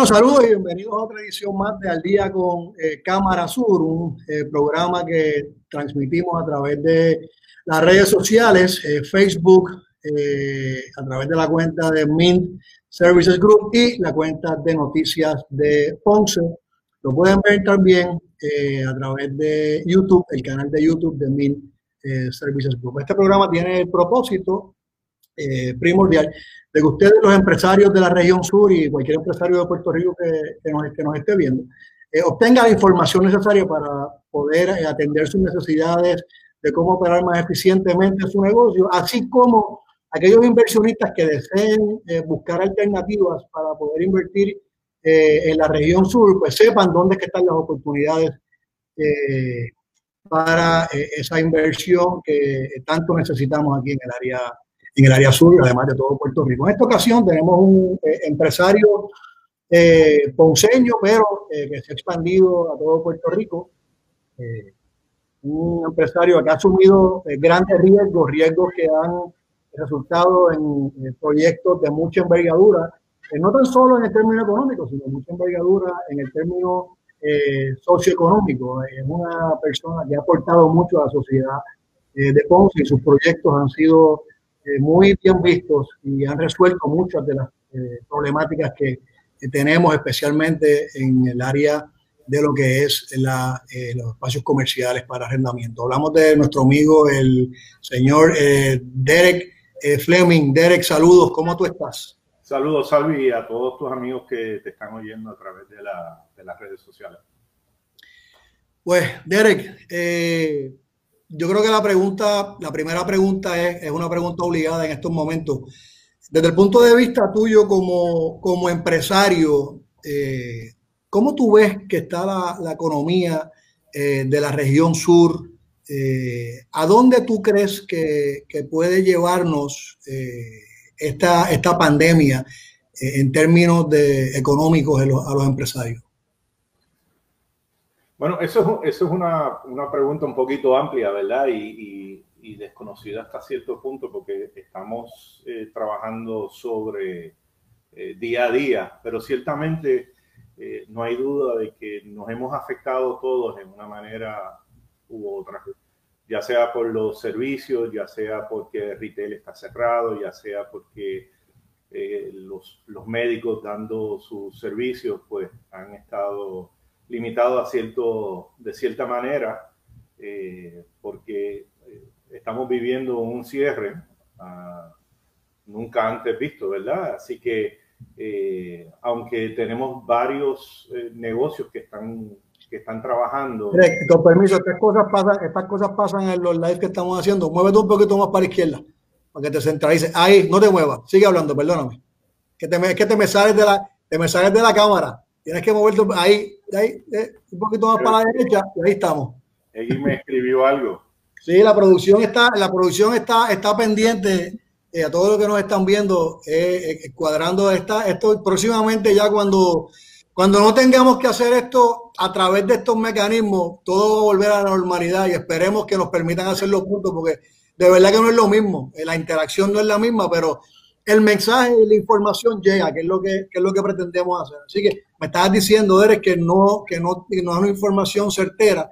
Bueno, saludos y bienvenidos a otra edición más de Al Día con eh, Cámara Sur, un eh, programa que transmitimos a través de las redes sociales, eh, Facebook, a través de la cuenta de Mint Services Group y la cuenta de noticias de Ponce. Lo pueden ver también a través de YouTube, el canal de YouTube de Mint Services Group. Este programa tiene el propósito primordial de que ustedes, los empresarios de la región sur y cualquier empresario de Puerto Rico que, nos, que nos, esté viendo, eh, obtenga la información necesaria para poder eh, atender sus necesidades de cómo operar más eficientemente su negocio, así como aquellos inversionistas que deseen eh, buscar alternativas para poder invertir en la región sur, pues sepan dónde están las oportunidades para esa inversión que tanto necesitamos aquí en el área en el área sur, además de todo Puerto Rico. En esta ocasión tenemos un eh, empresario eh, ponceño, pero eh, que se ha expandido a todo Puerto Rico. un empresario que ha asumido grandes riesgos, riesgos que han resultado en, proyectos de mucha envergadura, no tan solo en el término económico, sino mucha envergadura en el término socioeconómico. Es una persona que ha aportado mucho a la sociedad de Ponce y sus proyectos han sido eh, muy bien vistos y han resuelto muchas de las eh, problemáticas que, tenemos, especialmente en el área de lo que es la, eh, los espacios comerciales para arrendamiento. Hablamos de nuestro amigo, el señor Derek Fleming. Derek, saludos, ¿cómo tú estás? Saludos, Salvi, y a todos tus amigos que te están oyendo a través de, la, de las redes sociales. Pues, Derek, eh, yo creo que la pregunta, la primera pregunta es, es, una pregunta obligada en estos momentos. Desde el punto de vista tuyo como, como empresario, eh, ¿cómo tú ves que está la, economía eh, de la región sur? Eh, ¿A dónde tú crees que, puede llevarnos esta, esta pandemia en términos de, económicos a los empresarios? Bueno, eso, eso es una, una, pregunta un poquito amplia, ¿verdad? Y, y, desconocida hasta cierto punto porque estamos eh, trabajando sobre eh, día a día, pero ciertamente eh, no hay duda de que nos hemos afectado todos en una manera u otra, ya sea por los servicios, ya sea porque retail está cerrado, ya sea porque los, los médicos dando sus servicios pues han estado limitado a cierto, de cierta manera, eh, porque eh, estamos viviendo un cierre ah, nunca antes visto, ¿verdad? Así que, eh, aunque tenemos varios negocios que están, que están trabajando. Con permiso, estas cosas pasan, estas cosas pasan en los lives que estamos haciendo. Muévete un poquito más para izquierda, para que te centralices. Ahí, no te muevas, sigue hablando, perdóname. Que te, que te me sales de la, te me sales de la cámara. Tienes que moverte ahí, ahí eh, un poquito más para la derecha y ahí estamos. Ella me escribió algo. Sí, la producción está, la producción está, está pendiente eh, a todos los que nos están viendo, eh, cuadrando esta, esto próximamente ya cuando, cuando no tengamos que hacer esto a través de estos mecanismos, todo va a volver a la normalidad y esperemos que nos permitan hacer los puntos porque de verdad que no es lo mismo, la interacción no es la misma, pero el mensaje y la información llega, que es lo que, que es lo que pretendemos hacer. Así que me estabas diciendo, Derek, que no, que no, no es una información certera,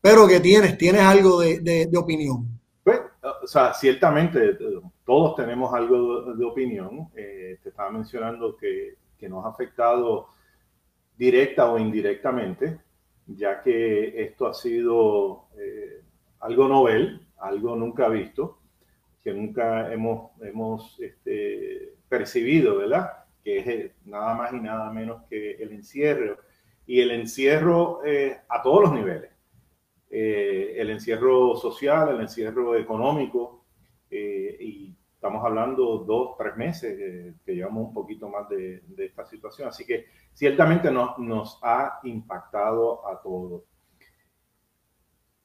pero que tienes, tienes algo de, de, opinión. Pues, o sea, ciertamente todos tenemos algo de, opinión. Eh, te estaba mencionando que, que, nos ha afectado directa o indirectamente, ya que esto ha sido eh, algo novel, algo nunca visto, que nunca hemos, hemos este, percibido, ¿verdad? que es eh, nada más y nada menos que el encierro. Y el encierro eh, a todos los niveles. Eh, el encierro social, el encierro económico, y estamos hablando dos, tres meses que llevamos un poquito más de, esta situación. Así que ciertamente nos, nos ha impactado a todos.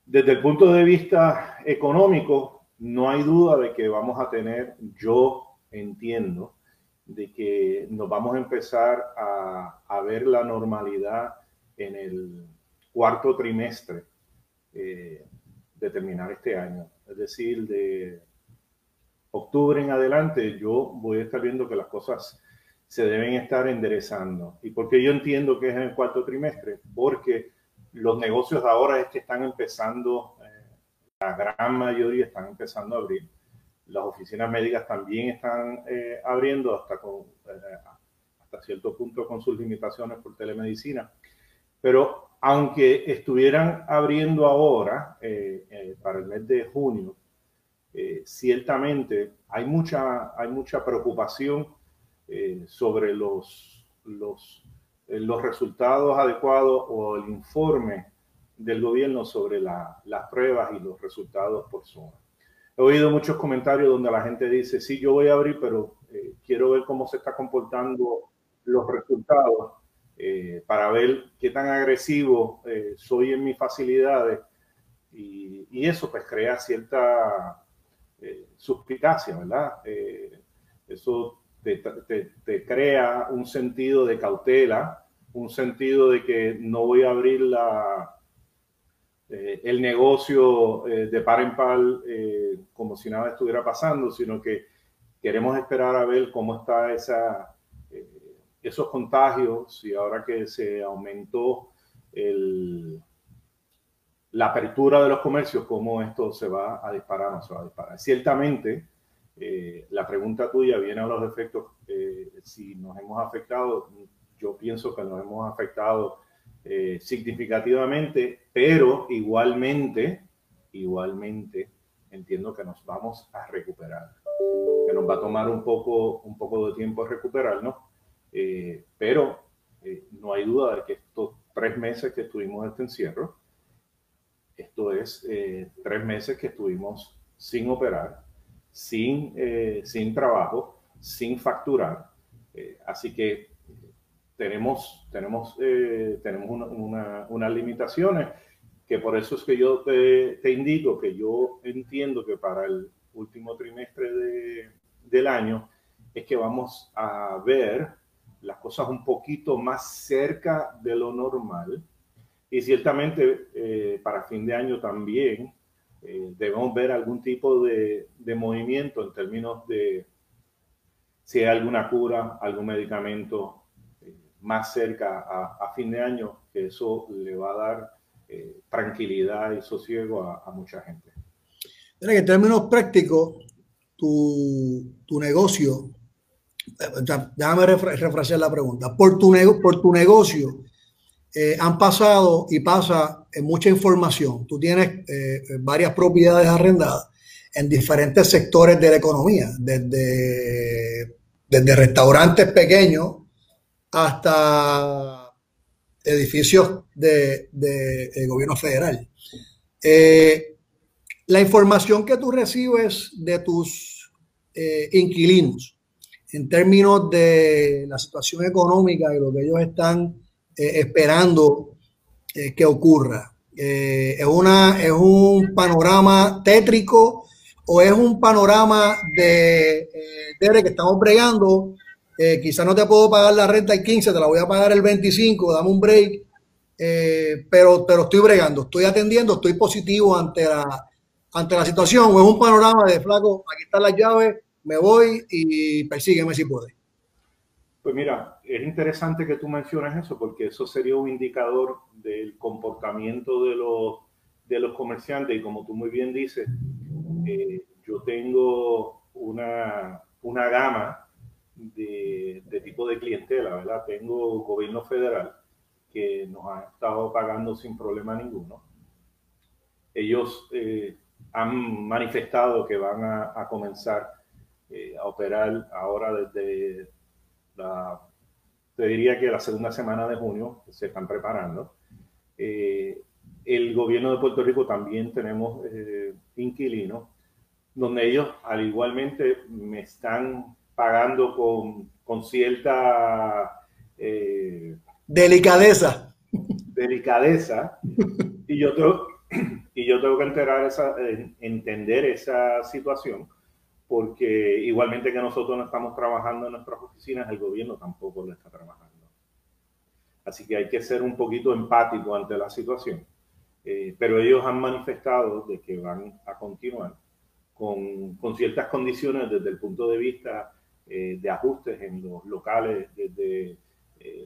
Desde el punto de vista económico, no hay duda de que vamos a tener, yo entiendo, de que nos vamos a empezar a, ver la normalidad en el cuarto trimestre eh, de terminar este año. Es decir, de octubre en adelante yo voy a estar viendo que las cosas se deben estar enderezando. ¿Y por qué yo entiendo que es en el cuarto trimestre? Porque los negocios ahora es que están empezando, la gran mayoría están empezando a abrir. Las oficinas médicas también están eh, abriendo hasta, con, eh, hasta cierto punto con sus limitaciones por telemedicina. Pero aunque estuvieran abriendo ahora para el mes de junio, ciertamente hay mucha, hay mucha preocupación sobre los, los eh, los resultados adecuados o el informe del gobierno sobre las pruebas y los resultados por zona. He oído muchos comentarios donde la gente dice, sí, yo voy a abrir, pero eh, quiero ver cómo se está comportando los resultados eh, para ver qué tan agresivo soy en mis facilidades. Y, y eso pues crea cierta suspicacia, ¿verdad? eso te, crea un sentido de cautela, un sentido de que no voy a abrir la, eh, el negocio eh, de par en par eh, como si nada estuviera pasando, sino que queremos esperar a ver cómo está esa, esos contagios y ahora que se aumentó el, la apertura de los comercios, cómo esto se va a disparar no se va a disparar. Ciertamente, eh, la pregunta tuya viene a los efectos, eh, si nos hemos afectado, yo pienso que nos hemos afectado eh, significativamente, pero igualmente, igualmente entiendo que nos vamos a recuperar, que nos va a tomar un poco, un poco de tiempo recuperarnos, pero no hay duda de que estos tres meses que estuvimos en este encierro, esto es tres meses que estuvimos sin operar, sin, eh, sin trabajo, sin facturar. Eh, así que tenemos, tenemos, eh, tenemos una, unas limitaciones que por eso es que yo te, te, indico que yo entiendo que para el último trimestre de, del año es que vamos a ver las cosas un poquito más cerca de lo normal. Y ciertamente para fin de año también eh, debemos ver algún tipo de, movimiento en términos de si hay alguna cura, algún medicamento eh, más cerca a, fin de año, que eso le va a dar eh, tranquilidad y sosiego a, mucha gente. En términos prácticos, tu, tu negocio, déjame refrasear la pregunta, por tu, por tu negocio, eh, han pasado y pasa mucha información. Tú tienes eh, varias propiedades arrendadas en diferentes sectores de la economía, desde, desde restaurantes pequeños hasta edificios de, de, gobierno federal. Eh, la información que tú recibes de tus inquilinos en términos de la situación económica y lo que ellos están eh, esperando eh, que ocurra. Eh, ¿es, una, ¿Es un panorama tétrico o es un panorama de, de que estamos bregando? Quizás no te puedo pagar la renta el 15, te la voy a pagar el 25, dame un break. pero, pero estoy bregando, estoy atendiendo, estoy positivo ante la, ante la situación. O es un panorama de flaco, aquí están las llaves, me voy y persígueme si puedes. Pues mira, es interesante que tú menciones eso porque eso sería un indicador del comportamiento de los, de los comerciantes y como tú muy bien dices, eh, yo tengo una, una gama de, de, tipo de clientela, ¿verdad? Tengo gobierno federal que nos ha estado pagando sin problema ninguno. Ellos eh, han manifestado que van a, a comenzar eh, a operar ahora desde te diría que la segunda semana de junio se están preparando. Eh, el gobierno de Puerto Rico también tenemos eh, inquilinos, donde ellos al igualmente me están pagando con, con cierta... Eh, delicadeza. Delicadeza. y, yo tengo, y yo tengo que enterar esa, entender esa situación porque igualmente que nosotros no estamos trabajando en nuestras oficinas, el gobierno tampoco lo está trabajando. Así que hay que ser un poquito empático ante la situación. Eh, pero ellos han manifestado de que van a continuar con, con, ciertas condiciones desde el punto de vista de ajustes en los locales, desde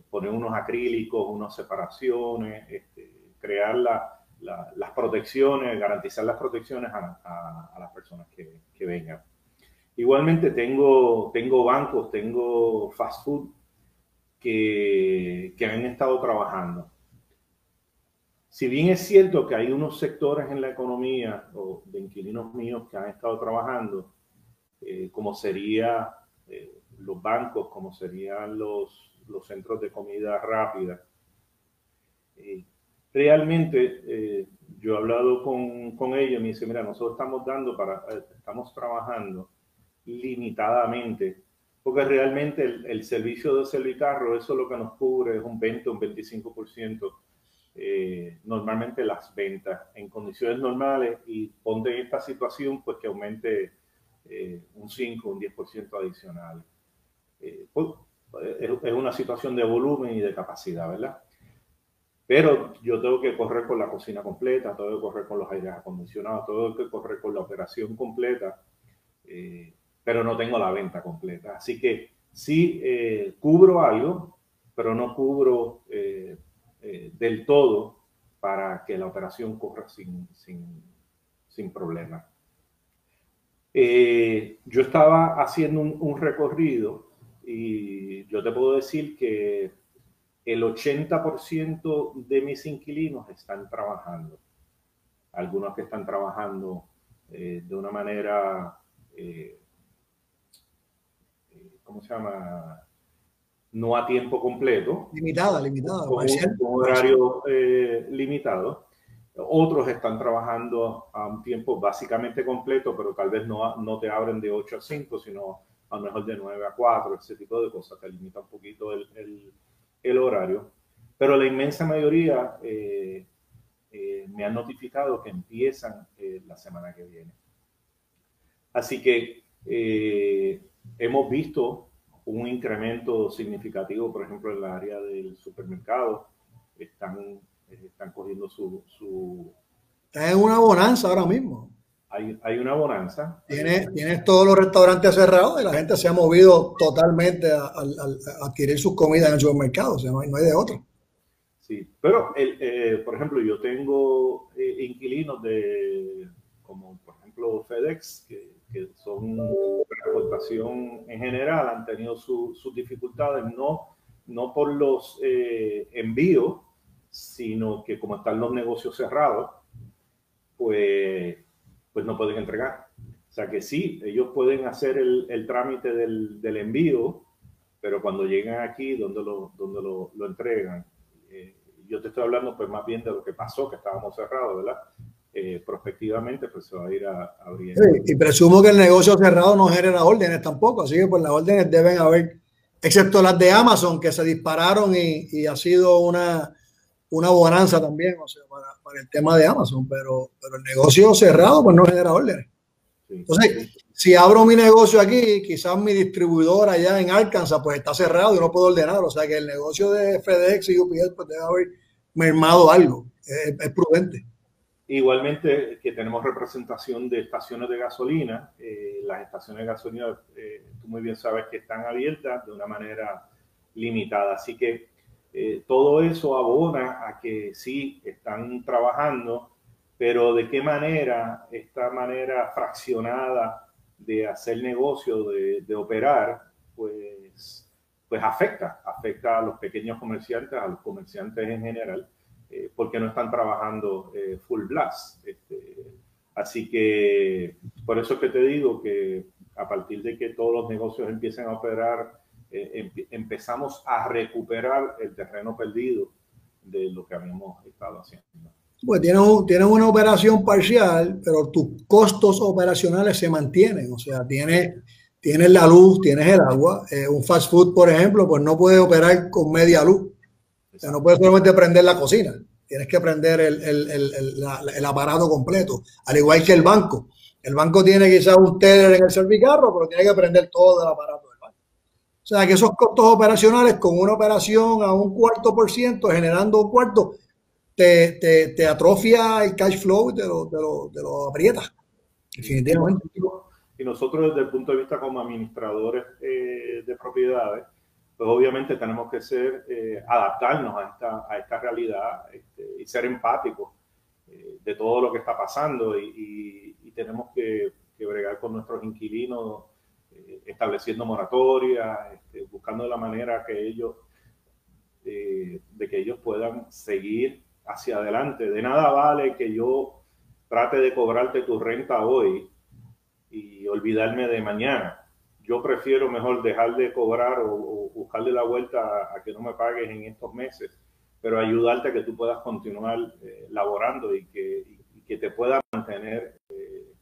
poner unos acrílicos, unas separaciones, este, crear las protecciones, garantizar las protecciones a, las personas que, que, vengan. Igualmente tengo, tengo bancos, tengo fast food que, que han estado trabajando si bien es cierto que hay unos sectores en la economía o de inquilinos míos que han estado trabajando, eh, como serían eh, los bancos, como serían los, los centros de comida rápida, eh, realmente yo he hablado con, con ellos y me dice, mira, nosotros estamos dando para, estamos trabajando limitadamente, porque realmente el, el servicio de servicarro, eso lo que nos cubre es un 20 o un 25% eh, normalmente las ventas en condiciones normales y ponte en esta situación pues que aumente eh, un 5, un 10% adicional. Eh, pues, es, una situación de volumen y de capacidad, ¿verdad? Pero yo tengo que correr con la cocina completa, tengo que correr con los aires acondicionados, tengo que correr con la operación completa, pero no tengo la venta completa. Así que sí cubro algo, pero no cubro eh, del todo para que la operación corra sin, sin, sin problema. Eh, yo estaba haciendo un, recorrido y yo te puedo decir que el 80% de mis inquilinos están trabajando. Algunos que están trabajando eh, de una manera, ¿cómo se llama? no a tiempo completo. Limitada, limitada. Con un, horario eh, limitado. Otros están trabajando a un tiempo básicamente completo, pero tal vez no, no te abren de 8 a 5, sino a lo mejor de 9 a 4, ese tipo de cosas, te limita un poquito el, el, horario. Pero la inmensa mayoría eh, eh, me han notificado que empiezan la semana que viene. Así que hemos visto un incremento significativo, por ejemplo, en la área del supermercado. Están, están cogiendo su, su... Está en una bonanza ahora mismo. Hay, hay una bonanza. Tienes, tienes todos los restaurantes cerrados y la gente se ha movido totalmente a, adquirir sus comidas en el supermercado. O sea, no hay, de otro. Sí, pero, el, eh, por ejemplo, yo tengo eh, inquilinos de, como por ejemplo FedEx, que que son transportación en general, han tenido sus dificultades, no, no por los eh, envíos, sino que como están los negocios cerrados, pues, pues no pueden entregar. O sea que sí, ellos pueden hacer el, el trámite del, del, envío, pero cuando llegan aquí, donde lo, donde lo, lo entregan? Eh, yo te estoy hablando pues más bien de lo que pasó, que estábamos cerrados, ¿verdad? Eh, prospectivamente pues se va a ir a, abriendo. y presumo que el negocio cerrado no genera órdenes tampoco, así que pues las órdenes deben haber, excepto las de Amazon que se dispararon y, ha sido una, una bonanza también, o sea, para, el tema de Amazon, pero, pero el negocio cerrado pues no genera órdenes. Entonces, si abro mi negocio aquí, quizás mi distribuidor allá en Arkansas pues está cerrado y no puedo ordenar, o sea que el negocio de FedEx y UPS pues debe haber mermado algo, es prudente. Igualmente que tenemos representación de estaciones de gasolina. Eh, las estaciones de gasolina, eh, tú muy bien sabes que están abiertas de una manera limitada. Así que eh, todo eso abona a que sí están trabajando, pero de qué manera esta manera fraccionada de hacer negocio, de, de operar, pues, pues afecta, afecta a los pequeños comerciantes, a los comerciantes en general eh, porque no están trabajando eh, full blast. Este, así que por eso es que te digo que a partir de que todos los negocios empiecen a operar, eh, empezamos a recuperar el terreno perdido de lo que habíamos estado haciendo. Pues tienes, tienes una operación parcial, pero tus costos operacionales se mantienen. O sea, tienes, tienes la luz, tienes el agua. un fast food, por ejemplo, pues no puede operar con media luz o sea, no puedes solamente prender la cocina, tienes que prender el, el, el, el, aparato completo, al igual que el banco. El banco tiene quizás un teller en el servicarro, pero tiene que prender todo el aparato. O sea, que esos costos operacionales con una operación a un cuarto por ciento, generando un cuarto, te, te, te atrofia el cash flow y te lo, te lo, te lo aprieta. Definitivamente. Y nosotros desde el punto de vista como administradores eh, de propiedades, pues obviamente tenemos que ser, eh, adaptarnos a esta, a esta realidad este, y ser empáticos eh, de todo lo que está pasando y, tenemos que, bregar con nuestros inquilinos estableciendo moratorias, este, buscando la manera que ellos, de que ellos puedan seguir hacia adelante. De nada vale que yo trate de cobrarte tu renta hoy y olvidarme de mañana. Yo prefiero mejor dejar de cobrar o, buscarle la vuelta a, que no me pagues en estos meses, pero ayudarte a que tú puedas continuar eh, laborando y que, que, te pueda mantener eh,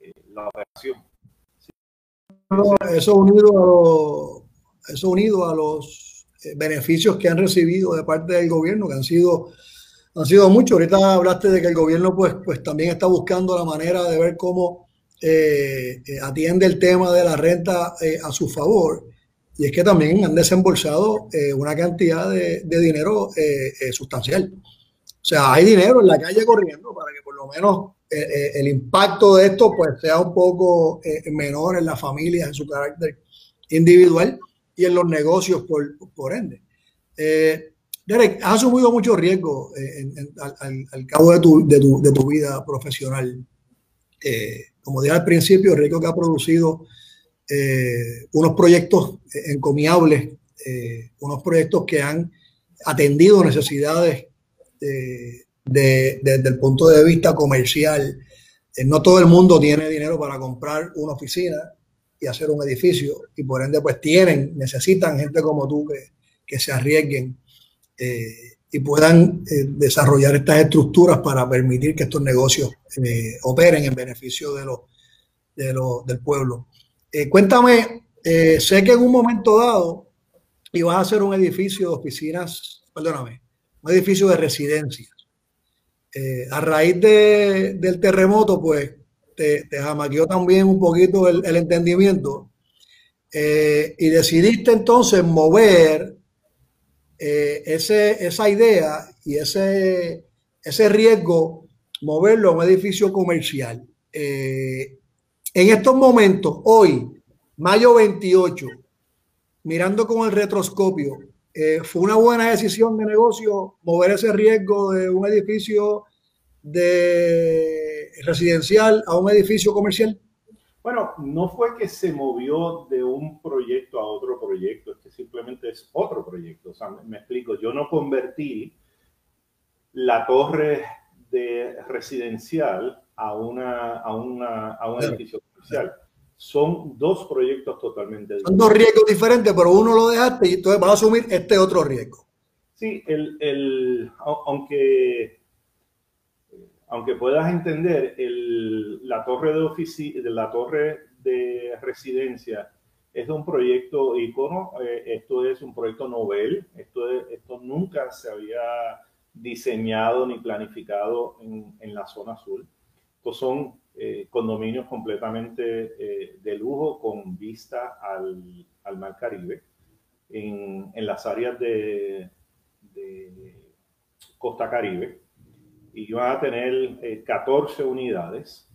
eh, la operación. Eso unido a los, eso unido a los beneficios que han recibido de parte del gobierno, que han sido han sido muchos. Ahorita hablaste de que el gobierno pues, pues también está buscando la manera de ver cómo eh, eh, atiende el tema de la renta eh, a su favor. Y es que también han desembolsado una cantidad de, dinero sustancial. O sea, hay dinero en la calle corriendo para que por lo menos el impacto de esto pues sea un poco menor en las familias, en su carácter individual y en los negocios por, por ende. Derek, has asumido mucho riesgo eh, al, cabo de tu, vida profesional. Eh, como dije al principio, el riesgo que ha producido eh, unos proyectos encomiables, unos proyectos que han atendido necesidades desde el punto de vista comercial. no todo el mundo tiene dinero para comprar una oficina y hacer un edificio y por ende pues tienen, necesitan gente como tú que, que se arriesguen eh, y puedan eh, desarrollar estas estructuras para permitir que estos negocios eh, operen en beneficio de los, de del pueblo. cuéntame, sé que en un momento dado ibas a hacer un edificio de oficinas, perdóname, un edificio de residencias. a raíz de, del terremoto, pues te, te jamaqueó también un poquito el, entendimiento y decidiste entonces mover eh, ese, esa idea y ese, ese riesgo, moverlo a un edificio comercial. Eh, en estos momentos, hoy, mayo 28, mirando con el retroscopio, eh, ¿fue una buena decisión de negocio mover ese riesgo de un edificio de residencial a un edificio comercial? Bueno, no fue que se movió de un proyecto a otro proyecto, es que simplemente es otro proyecto. O sea, me, explico, yo no convertí la torre de residencial a, una, a, una, a un edificio comercial. Son dos proyectos totalmente diferentes. Son dos riesgos diferentes, pero uno lo dejaste y entonces vas a asumir este otro riesgo. Sí, el, el, aunque aunque puedas entender, la torre de oficina, la torre de residencia es de un proyecto icono, eh, esto es un proyecto novel, esto, esto nunca se había diseñado ni planificado en, la zona sur. Estos son eh, condominios completamente eh, de lujo con vista al, mar Caribe en, las áreas de Costa Caribe y van a tener 14 eh, unidades.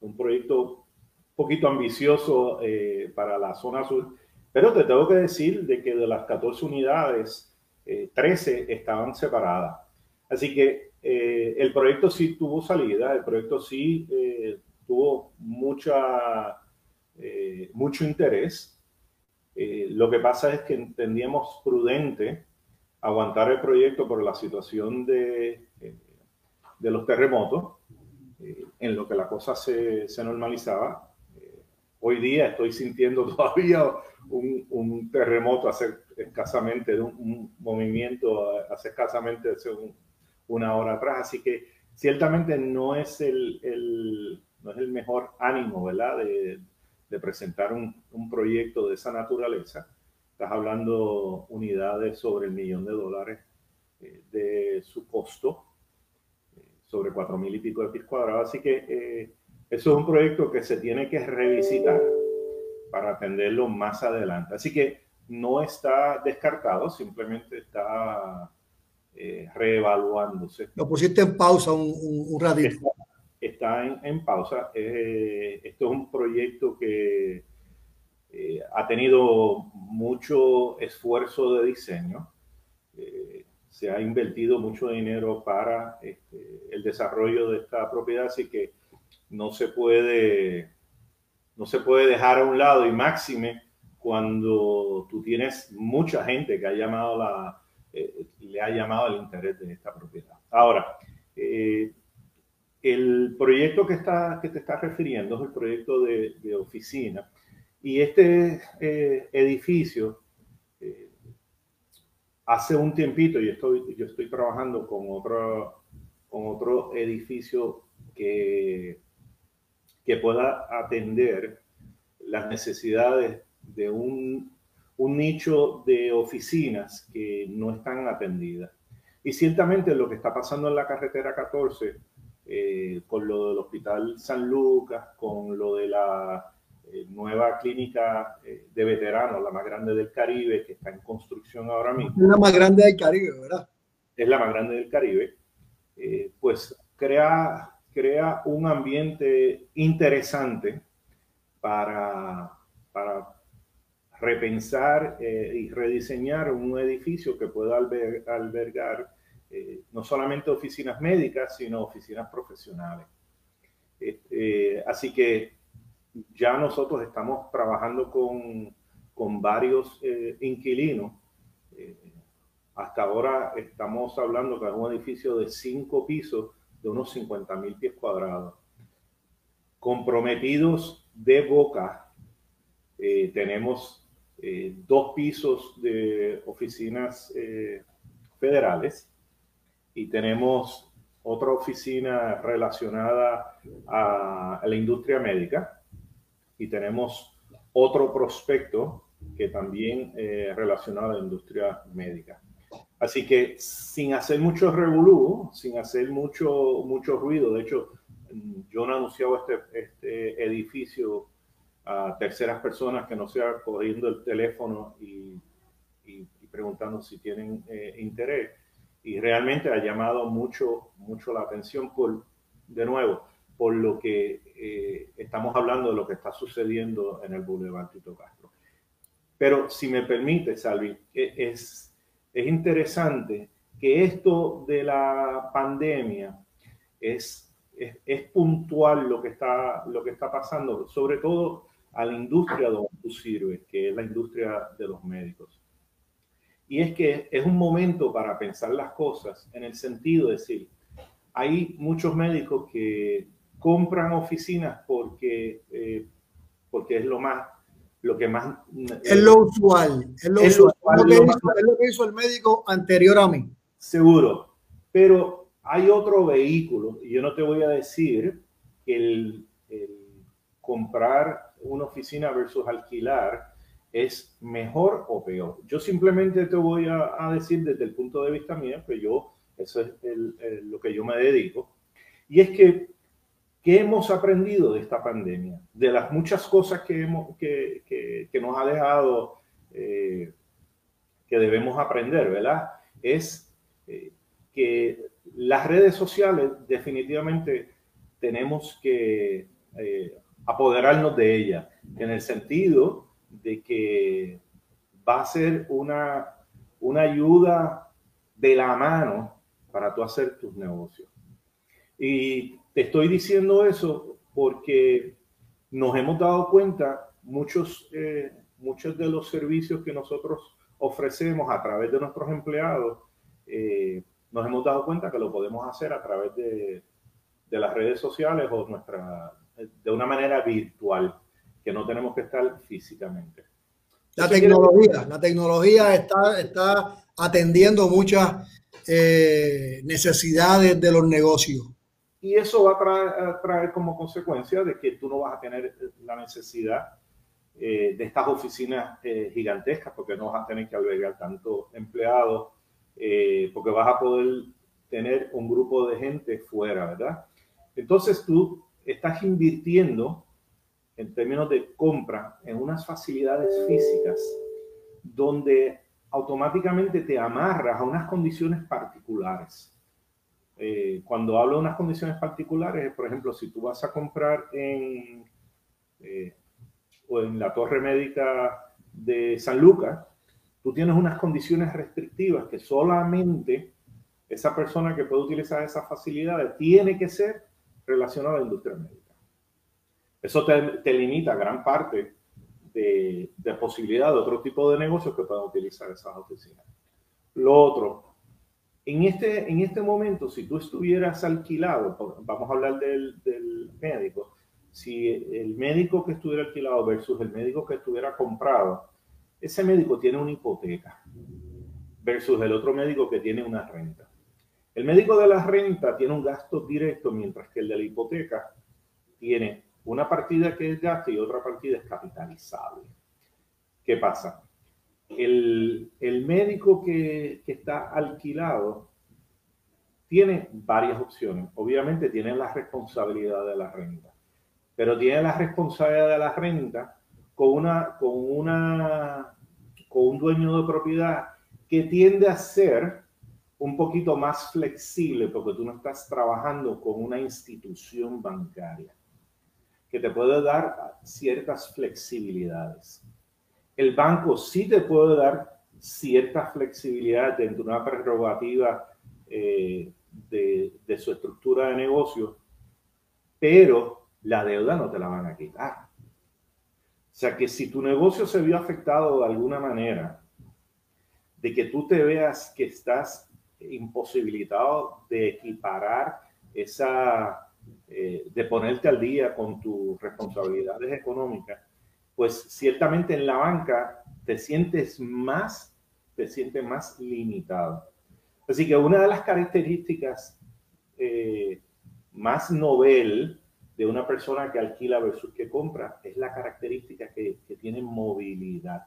Un proyecto un poquito ambicioso eh, para la zona sur, pero te tengo que decir de que de las 14 unidades, 13 eh, estaban separadas. Así que el proyecto sí tuvo salida, el proyecto sí tuvo mucha, mucho interés. lo que pasa es que entendíamos prudente aguantar el proyecto por la situación de de los terremotos, eh, en lo que la cosa se, se normalizaba. Eh, hoy día estoy sintiendo todavía un, un terremoto hace escasamente, un, movimiento hace escasamente hace una hora atrás, así que ciertamente no es el, no es el mejor ánimo, ¿verdad?, de, presentar un, proyecto de esa naturaleza. Estás hablando unidades sobre el millón de dólares eh, de su costo sobre cuatro mil y pico de pies cuadrados. Así que eh, eso es un proyecto que se tiene que revisitar para atenderlo más adelante. Así que no está descartado, simplemente está eh, reevaluándose. Lo pusiste en pausa un, un, ratito. Está, está en, pausa. Eh, esto es un proyecto que eh, ha tenido mucho esfuerzo de diseño. Eh, se ha invertido mucho dinero para este, el desarrollo de esta propiedad, así que no se puede, no se puede dejar a un lado y máxime cuando tú tienes mucha gente que ha llamado la, le ha llamado el interés de esta propiedad. Ahora, el proyecto que, está, que te estás refiriendo es el proyecto de, oficina. Y este eh, edificio, eh, hace un tiempito, yo estoy, yo estoy trabajando con otro, con otro edificio que, que pueda atender las necesidades de un, un nicho de oficinas que no están atendidas. Y ciertamente lo que está pasando en la carretera 14 eh, con lo del Hospital San Lucas, con lo de la eh, nueva clínica eh, de veteranos, la más grande del Caribe, que está en construcción ahora mismo. Es la más grande del Caribe, ¿verdad? Es la más grande del Caribe. pues crea, crea un ambiente interesante para, para repensar y rediseñar un edificio que pueda albergar eh, no solamente oficinas médicas, sino oficinas profesionales. Eh, así que ya nosotros estamos trabajando con, con varios eh, inquilinos. hasta ahora estamos hablando que es un edificio de cinco pisos de unos 50 mil pies cuadrados. Comprometidos de boca, tenemos dos pisos de oficinas federales y tenemos otra oficina relacionada a, la industria médica y tenemos otro prospecto que también eh, relacionado a la industria médica. Así que sin hacer mucho revolú, sin hacer mucho, mucho ruido, de hecho, yo no he anunciado este, este edificio a terceras personas que no sea cogiendo el teléfono y, preguntando si tienen eh, interés y realmente ha llamado mucho, mucho la atención por, de nuevo, por lo que eh, estamos hablando de lo que está sucediendo en el Boulevard Tito Castro. Pero si me permite, Salvi, e, es, es interesante que esto de la pandemia es, es, es, puntual lo que, está, lo que está pasando, sobre todo a la industria donde tú sirves, que es la industria de los médicos. Y es que es un momento para pensar las cosas en el sentido de decir, hay muchos médicos que compran oficinas porque, eh, porque es lo más, lo que más... es lo usual, es lo, usual, es lo, que hizo, el médico anterior a mí. Seguro, pero hay otro vehículo, y yo no te voy a decir que el, el comprar una oficina versus alquilar es mejor o peor. Yo simplemente te voy a, decir desde el punto de vista mío, que yo, eso es lo que yo me dedico, y es que, ¿qué hemos aprendido de esta pandemia? De las muchas cosas que, hemos, que, que, nos ha dejado, eh, que debemos aprender, ¿verdad? Es eh, que las redes sociales definitivamente tenemos que eh, apoderarnos de ellas, en el sentido de que va a ser una, una ayuda de la mano para tú hacer tus negocios. Y te estoy diciendo eso porque nos hemos dado cuenta muchos, eh, muchos de los servicios que nosotros ofrecemos a través de nuestros empleados, eh, nos hemos dado cuenta que lo podemos hacer a través de, de las redes sociales o nuestra, de una manera virtual que no tenemos que estar físicamente. La tecnología, la tecnología está, está atendiendo muchas eh, necesidades de los negocios. Y eso va a traer, como consecuencia de que tú no vas a tener la necesidad eh, de estas oficinas eh, gigantescas, porque no vas a tener que albergar tanto empleados, porque vas a poder tener un grupo de gente fuera, ¿verdad? Entonces tú estás invirtiendo en términos de compra en unas facilidades físicas donde automáticamente te amarras a unas condiciones particulares. eh, cuando hablo de unas condiciones particulares, por ejemplo, si tú vas a comprar en, eh, o en la torre médica de San Lucas, tú tienes unas condiciones restrictivas que solamente esa persona que puede utilizar esas facilidades tiene que ser relacionada a la industria médica. Eso te, limita gran parte de, de posibilidad de otro tipo de negocios que puedan utilizar esas oficinas. Lo otro, en este, en este momento, si tú estuvieras alquilado, vamos a hablar del médico, si el médico que estuviera alquilado versus el médico que estuviera comprado, ese médico tiene una hipoteca versus el otro médico que tiene una renta. El médico de la renta tiene un gasto directo, mientras que el de la hipoteca tiene una partida que es gasto y otra partida es capitalizable. ¿Qué pasa? el, médico que, está alquilado tiene varias opciones. Obviamente tiene la responsabilidad de la renta, pero tiene la responsabilidad de la renta con, una, con, un dueño de propiedad que tiende a ser un poquito más flexible porque tú no estás trabajando con una institución bancaria que te puede dar ciertas flexibilidades el banco sí te puede dar cierta flexibilidad dentro de una prerrogativa eh, de, su estructura de negocio, pero la deuda no te la van a quitar. O sea que si tu negocio se vio afectado de alguna manera, de que tú te veas que estás imposibilitado de equiparar esa, eh, de ponerte al día con tus responsabilidades económicas, pues ciertamente en la banca te sientes más, te sientes más limitado. Así que una de las características eh, más novel de una persona que alquila versus que compra es la característica que, tiene movilidad.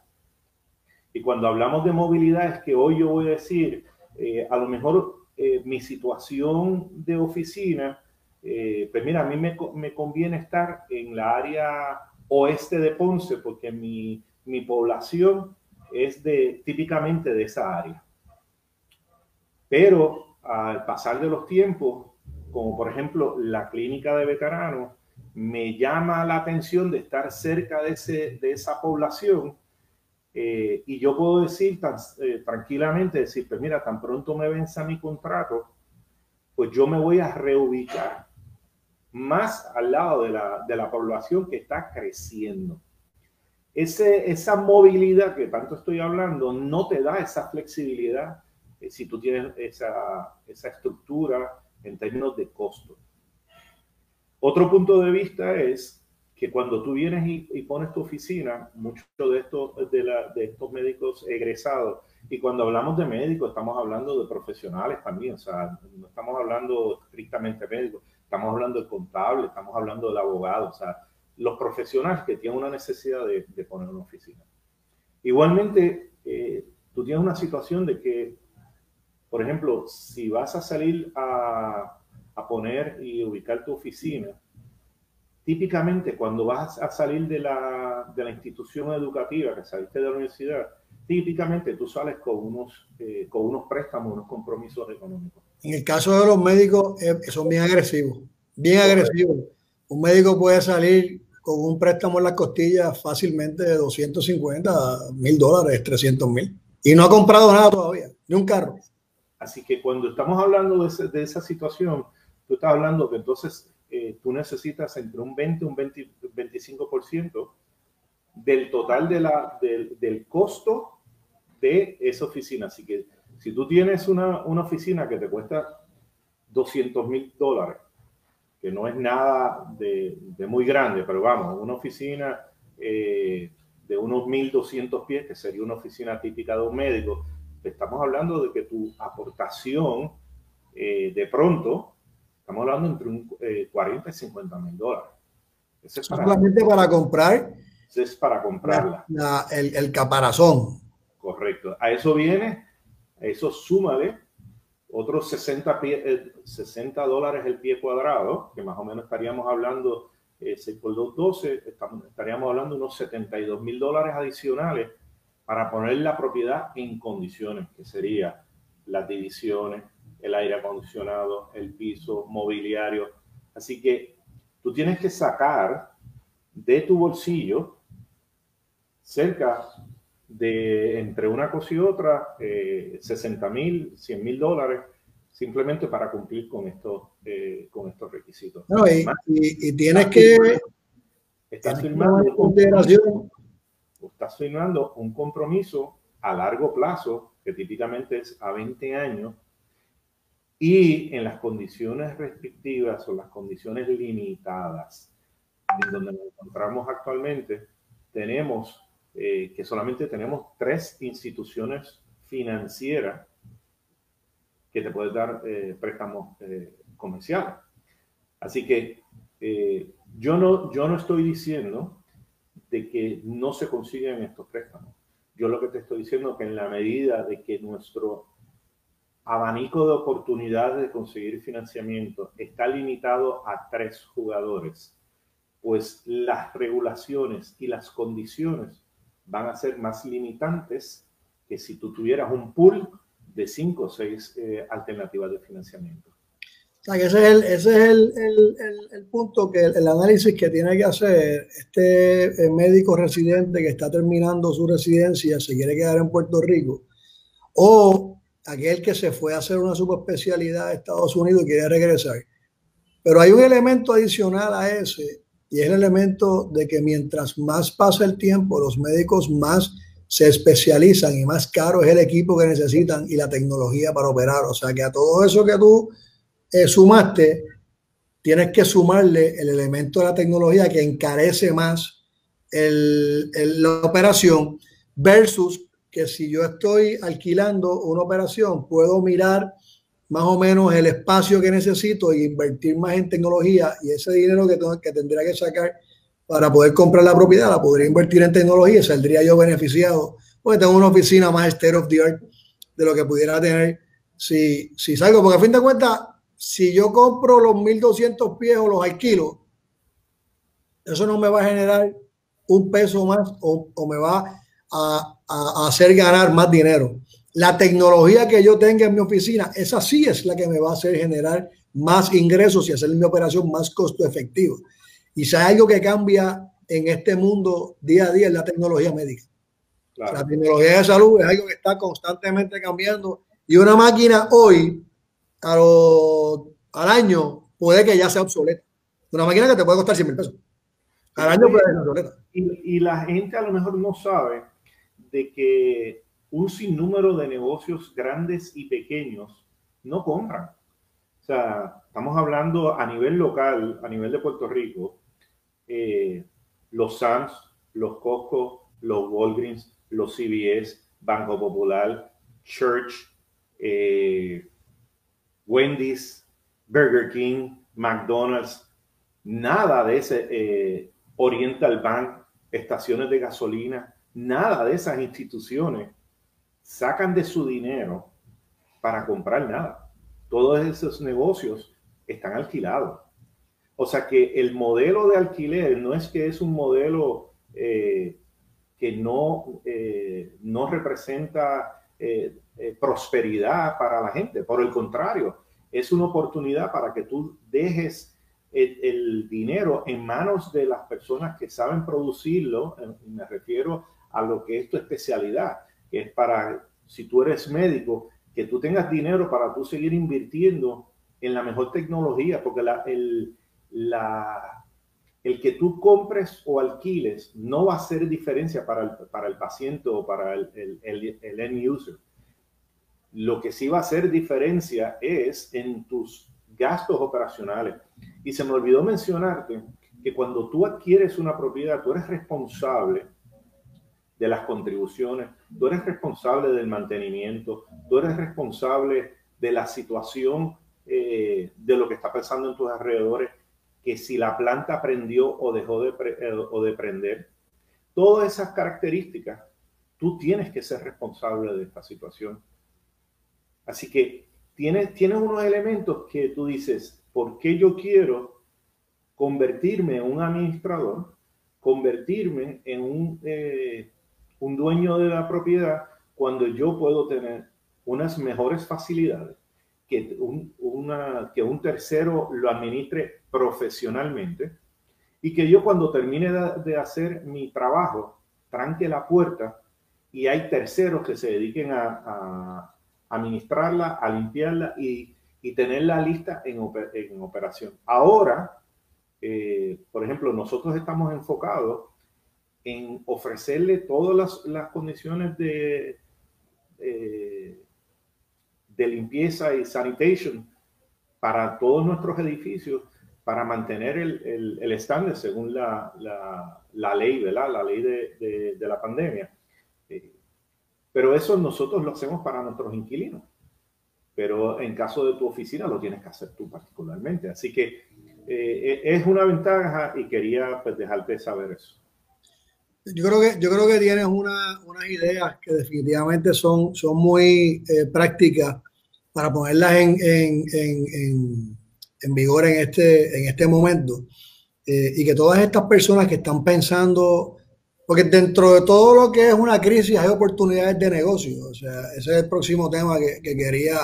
Y cuando hablamos de movilidad es que hoy yo voy a decir, eh, a lo mejor eh, mi situación de oficina, pues mira, a mí me, conviene estar en la área oeste de Ponce, porque mi, mi población es de, típicamente de esa área. Pero al pasar de los tiempos, como por ejemplo la clínica de veteranos, me llama la atención de estar cerca de, ese, de esa población eh, y yo puedo decir tan, eh, tranquilamente, decir, pues mira, tan pronto me venza mi contrato, pues yo me voy a reubicar más al lado de la, de la población que está creciendo. Ese, esa movilidad que tanto estoy hablando no te da esa flexibilidad eh, si tú tienes esa, esa estructura en términos de costo. Otro punto de vista es que cuando tú vienes y, pones tu oficina, muchos de estos, de, de, estos médicos egresados, y cuando hablamos de médicos, estamos hablando de profesionales también, o sea, no estamos hablando estrictamente médicos, estamos hablando de contable, estamos hablando del abogado, o sea, los profesionales que tienen una necesidad de, poner una oficina. Igualmente, eh, tú tienes una situación de que, por ejemplo, si vas a salir a, a poner y ubicar tu oficina, típicamente cuando vas a salir de la, de la, institución educativa, que saliste de la universidad, típicamente tú sales con unos, eh, con unos préstamos, unos compromisos económicos. En el caso de los médicos, eh, son bien agresivos, bien agresivos. Un médico puede salir con un préstamo en las costillas fácilmente de 250 mil dólares, 300 mil. Y no ha comprado nada todavía, ni un carro. Así que cuando estamos hablando de, de esa situación, tú estás hablando que entonces eh, tú necesitas entre un 20 y un 20, 25% del total de la, del, del costo de esa oficina. Así que si tú tienes una, una oficina que te cuesta 200 mil dólares, que no es nada de, de, muy grande, pero vamos, una oficina eh, de unos 1.200 pies, que sería una oficina típica de un médico, estamos hablando de que tu aportación eh, de pronto, estamos hablando entre un, 40 eh, y 50 mil dólares. es Solamente para, comprar. es para comprarla. el, el caparazón. Correcto. A eso viene eso súmale otros 60, 60 eh, dólares el pie cuadrado, que más o menos estaríamos hablando, eh, 6 por 2, 12, estaríamos hablando unos 72 mil dólares adicionales para poner la propiedad en condiciones, que sería las divisiones, el aire acondicionado, el piso, mobiliario. Así que tú tienes que sacar de tu bolsillo cerca de entre una cosa y otra 60 mil, 100 mil dólares simplemente para cumplir con estos, eh, con estos requisitos. y, tienes que... Estás firmando, un estás firmando un compromiso a largo plazo, que típicamente es a 20 años, y en las condiciones restrictivas o las condiciones limitadas en donde nos encontramos actualmente, tenemos eh, que solamente tenemos tres instituciones financieras que te pueden dar eh, préstamos eh, comerciales. Así que yo, no, yo no estoy diciendo de que no se consiguen estos préstamos. Yo lo que te estoy diciendo es que en la medida de que nuestro abanico de oportunidades de conseguir financiamiento está limitado a tres jugadores, pues las regulaciones y las condiciones van a ser más limitantes que si tú tuvieras un pool de cinco o seis eh, alternativas de financiamiento. O sea, que ese es, el, ese es el, el, el, punto que el, análisis que tiene que hacer este eh, médico residente que está terminando su residencia, se quiere quedar en Puerto Rico, o aquel que se fue a hacer una subespecialidad a Estados Unidos y quiere regresar. Pero hay un elemento adicional a ese, y es el elemento de que mientras más pasa el tiempo, los médicos más se especializan y más caro es el equipo que necesitan y la tecnología para operar. O sea que a todo eso que tú eh, sumaste, tienes que sumarle el elemento de la tecnología que encarece más la operación versus que si yo estoy alquilando una operación, puedo mirar más o menos el espacio que necesito e invertir más en tecnología y ese dinero que, que tendría que sacar para poder comprar la propiedad, la podría invertir en tecnología y saldría yo beneficiado. Porque tengo una oficina más state of the art de lo que pudiera tener si, si salgo, porque a fin de cuentas, si yo compro los 1200 pies o los alquilo, eso no me va a generar un peso más o, o me va a, a, hacer ganar más dinero. La tecnología que yo tenga en mi oficina, esa sí es la que me va a hacer generar más ingresos y hacer mi operación más costo efectiva. Y si hay algo que cambia en este mundo día a día es la tecnología médica. La tecnología de salud es algo que está constantemente cambiando y una máquina hoy, a al año, puede que ya sea obsoleta. Una máquina que te puede costar 100 mil pesos. Al año puede ser obsoleta. Y, y la gente a lo mejor no sabe de que un sinnúmero de negocios grandes y pequeños no compran. O sea, estamos hablando a nivel local, a nivel de Puerto Rico, eh, los Sams, los Costco, los Walgreens, los CVS, Banco Popular, Church, eh, Wendy's, Burger King, McDonald's, nada de ese eh, Oriental Bank, estaciones de gasolina, nada de esas instituciones sacan de su dinero para comprar nada. Todos esos negocios están alquilados. O sea que el modelo de alquiler no es que es un modelo eh, que no, eh, no representa eh, prosperidad para la gente. Por el contrario, es una oportunidad para que tú dejes el, dinero en manos de las personas que saben producirlo. Me refiero a lo que es tu especialidad, que es para, si tú eres médico, que tú tengas dinero para tú seguir invirtiendo en la mejor tecnología, porque la, el, el que tú compres o alquiles no va a hacer diferencia para el, para el paciente o para el, el, el, end user. Lo que sí va a hacer diferencia es en tus gastos operacionales. Y se me olvidó mencionarte que cuando tú adquieres una propiedad, tú eres responsable de las contribuciones, tú eres responsable del mantenimiento, tú eres responsable de la situación eh, de lo que está pasando en tus alrededores, que si la planta prendió o dejó de, eh, o de prender, todas esas características, tú tienes que ser responsable de esta situación. Así que tienes, tienes unos elementos que tú dices, ¿por qué yo quiero convertirme en un administrador? Convertirme en un... Eh, un dueño de la propiedad cuando yo puedo tener unas mejores facilidades que un, que un tercero lo administre profesionalmente y que yo cuando termine de, hacer mi trabajo, tranque la puerta y hay terceros que se dediquen a, administrarla, a limpiarla y, y tenerla lista en, en operación. Ahora, eh, por ejemplo, nosotros estamos enfocados en ofrecerle todas las, las condiciones de, eh, de limpieza y sanitation para todos nuestros edificios para mantener el, el, estándar según la, la, ley, ¿verdad? La ley de, de, la pandemia. Eh, pero eso nosotros lo hacemos para nuestros inquilinos. Pero en caso de tu oficina lo tienes que hacer tú particularmente. Así que eh, es una ventaja y quería pues, dejarte saber eso. Yo creo que, yo creo que tienes una, unas ideas que definitivamente son, son muy eh, prácticas para ponerlas en, en, en, en, vigor en este, en este momento. Eh, y que todas estas personas que están pensando, porque dentro de todo lo que es una crisis hay oportunidades de negocio. O sea, ese es el próximo tema que, que quería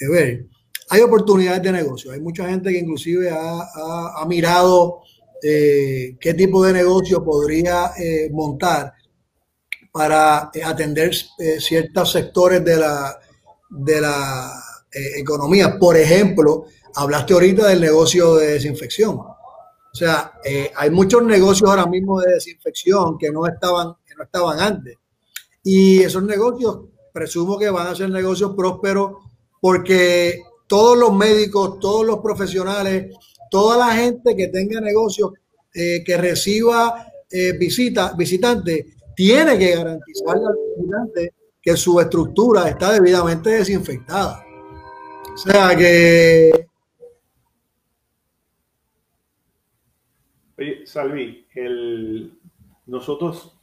eh, ver. Hay oportunidades de negocio. Hay mucha gente que inclusive ha, ha, ha mirado eh, qué tipo de negocio podría eh, montar para eh, atender ciertos sectores de la, de la economía. Por ejemplo, hablaste ahorita del negocio de desinfección. O sea, hay muchos negocios ahora mismo de desinfección que no estaban, que no estaban antes. Y esos negocios, presumo que van a ser negocios prósperos porque todos los médicos, todos los profesionales toda la gente que tenga negocio, eh, que reciba eh, visita, visitantes, tiene que garantizar al visitante que su estructura está debidamente desinfectada. O sea que... Oye, Salvi, el, nosotros,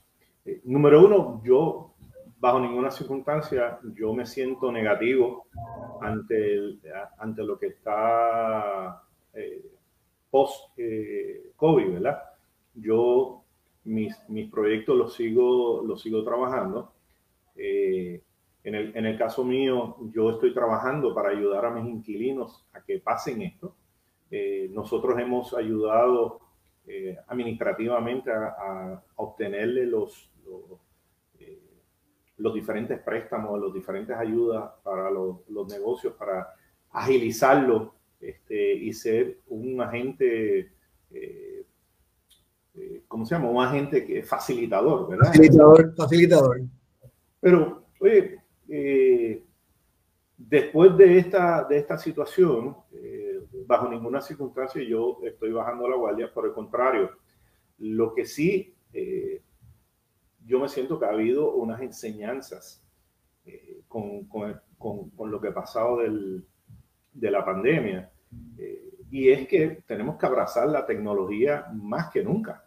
eh, número uno, yo bajo ninguna circunstancia yo me siento negativo ante, ante lo que está post-COVID, ¿verdad? Yo mis, mis, proyectos los sigo, los sigo trabajando. Eh, en, el, en, el, caso mío, yo estoy trabajando para ayudar a mis inquilinos a que pasen esto. Eh, nosotros hemos ayudado eh, administrativamente a, a, obtenerle los, los, los, diferentes préstamos, las diferentes ayudas para los, los negocios, para agilizarlo este, y ser un agente, eh, eh, ¿cómo se llama? Un agente que, facilitador, ¿verdad? Facilitador, facilitador. Pero, oye, eh, después de esta, de esta situación, bajo ninguna circunstancia yo estoy bajando la guardia, por el contrario, lo que sí, yo me siento que ha habido unas enseñanzas con, con, con, con, lo que ha pasado del, de la pandemia. Eh, y es que tenemos que abrazar la tecnología más que nunca.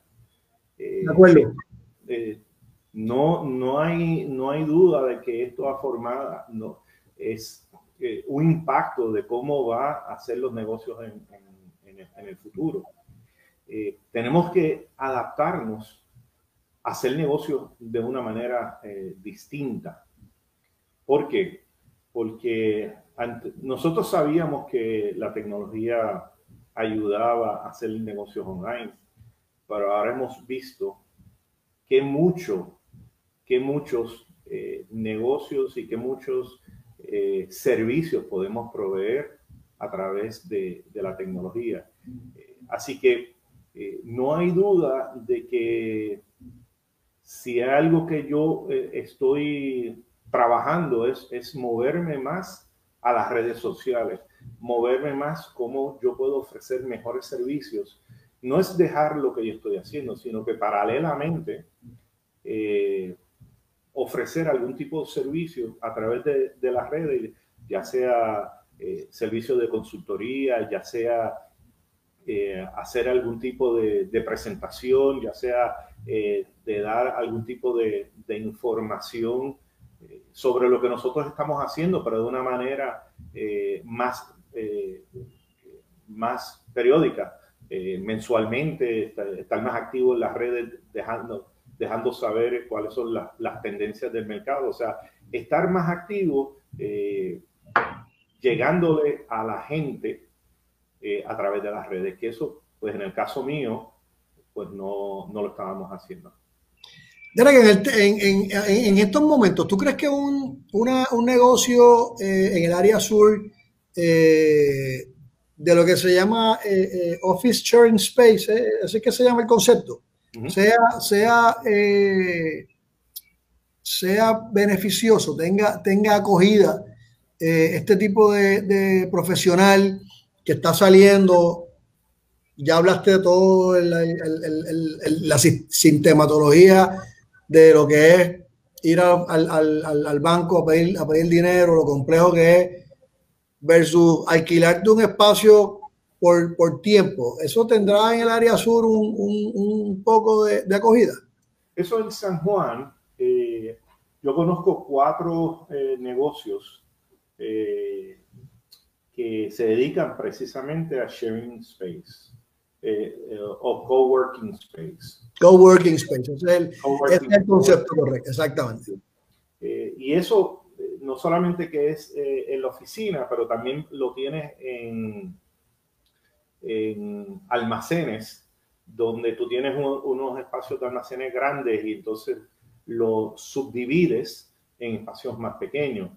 Eh, de acuerdo. Eh, no, no, hay, no hay duda de que esto ha formado, no, es un impacto de cómo va a ser los negocios en, en, el futuro. tenemos que adaptarnos a hacer negocios de una manera distinta. ¿Por qué? Porque nosotros sabíamos que la tecnología ayudaba a hacer negocios online, pero ahora hemos visto que mucho, que muchos eh, negocios y que muchos eh, servicios podemos proveer a través de, la tecnología. Eh, así que no hay duda de que si hay algo que yo estoy trabajando es, es moverme más a las redes sociales, moverme más cómo yo puedo ofrecer mejores servicios. No es dejar lo que yo estoy haciendo, sino que paralelamente eh, ofrecer algún tipo de servicio a través de, de las redes, ya sea eh, servicio de consultoría, ya sea eh, hacer algún tipo de, presentación, ya sea de dar algún tipo de información sobre lo que nosotros estamos haciendo, pero de una manera eh, más, eh, más periódica, eh, mensualmente, estar, más activo en las redes, dejando, dejando saber cuáles son las, tendencias del mercado. O sea, estar más activo llegándole a la gente a través de las redes, que eso, pues en el caso mío, pues no, no lo estábamos haciendo. En, en, en, estos momentos, ¿tú crees que un, una, un negocio eh, en el área sur eh, de lo que se llama Office Sharing Space, así que se llama el concepto, sea, sea, sea beneficioso, tenga, tenga acogida este tipo de, de profesional que está saliendo ya hablaste de todo la sintematología de lo que es ir al, banco a pedir, a pedir dinero, lo complejo que es, versus alquilarte un espacio por, tiempo. ¿Eso tendrá en el área sur un, poco de, acogida? Eso en San Juan, eh, yo conozco cuatro eh, negocios eh, que se dedican precisamente a sharing space. Eh, eh, o coworking space. Coworking space, es el, el concepto correcto, exactamente. Eh, y eso no solamente que es en la oficina, pero también lo tienes en, en almacenes, donde tú tienes unos espacios de almacenes grandes y entonces lo subdivides en espacios más pequeños.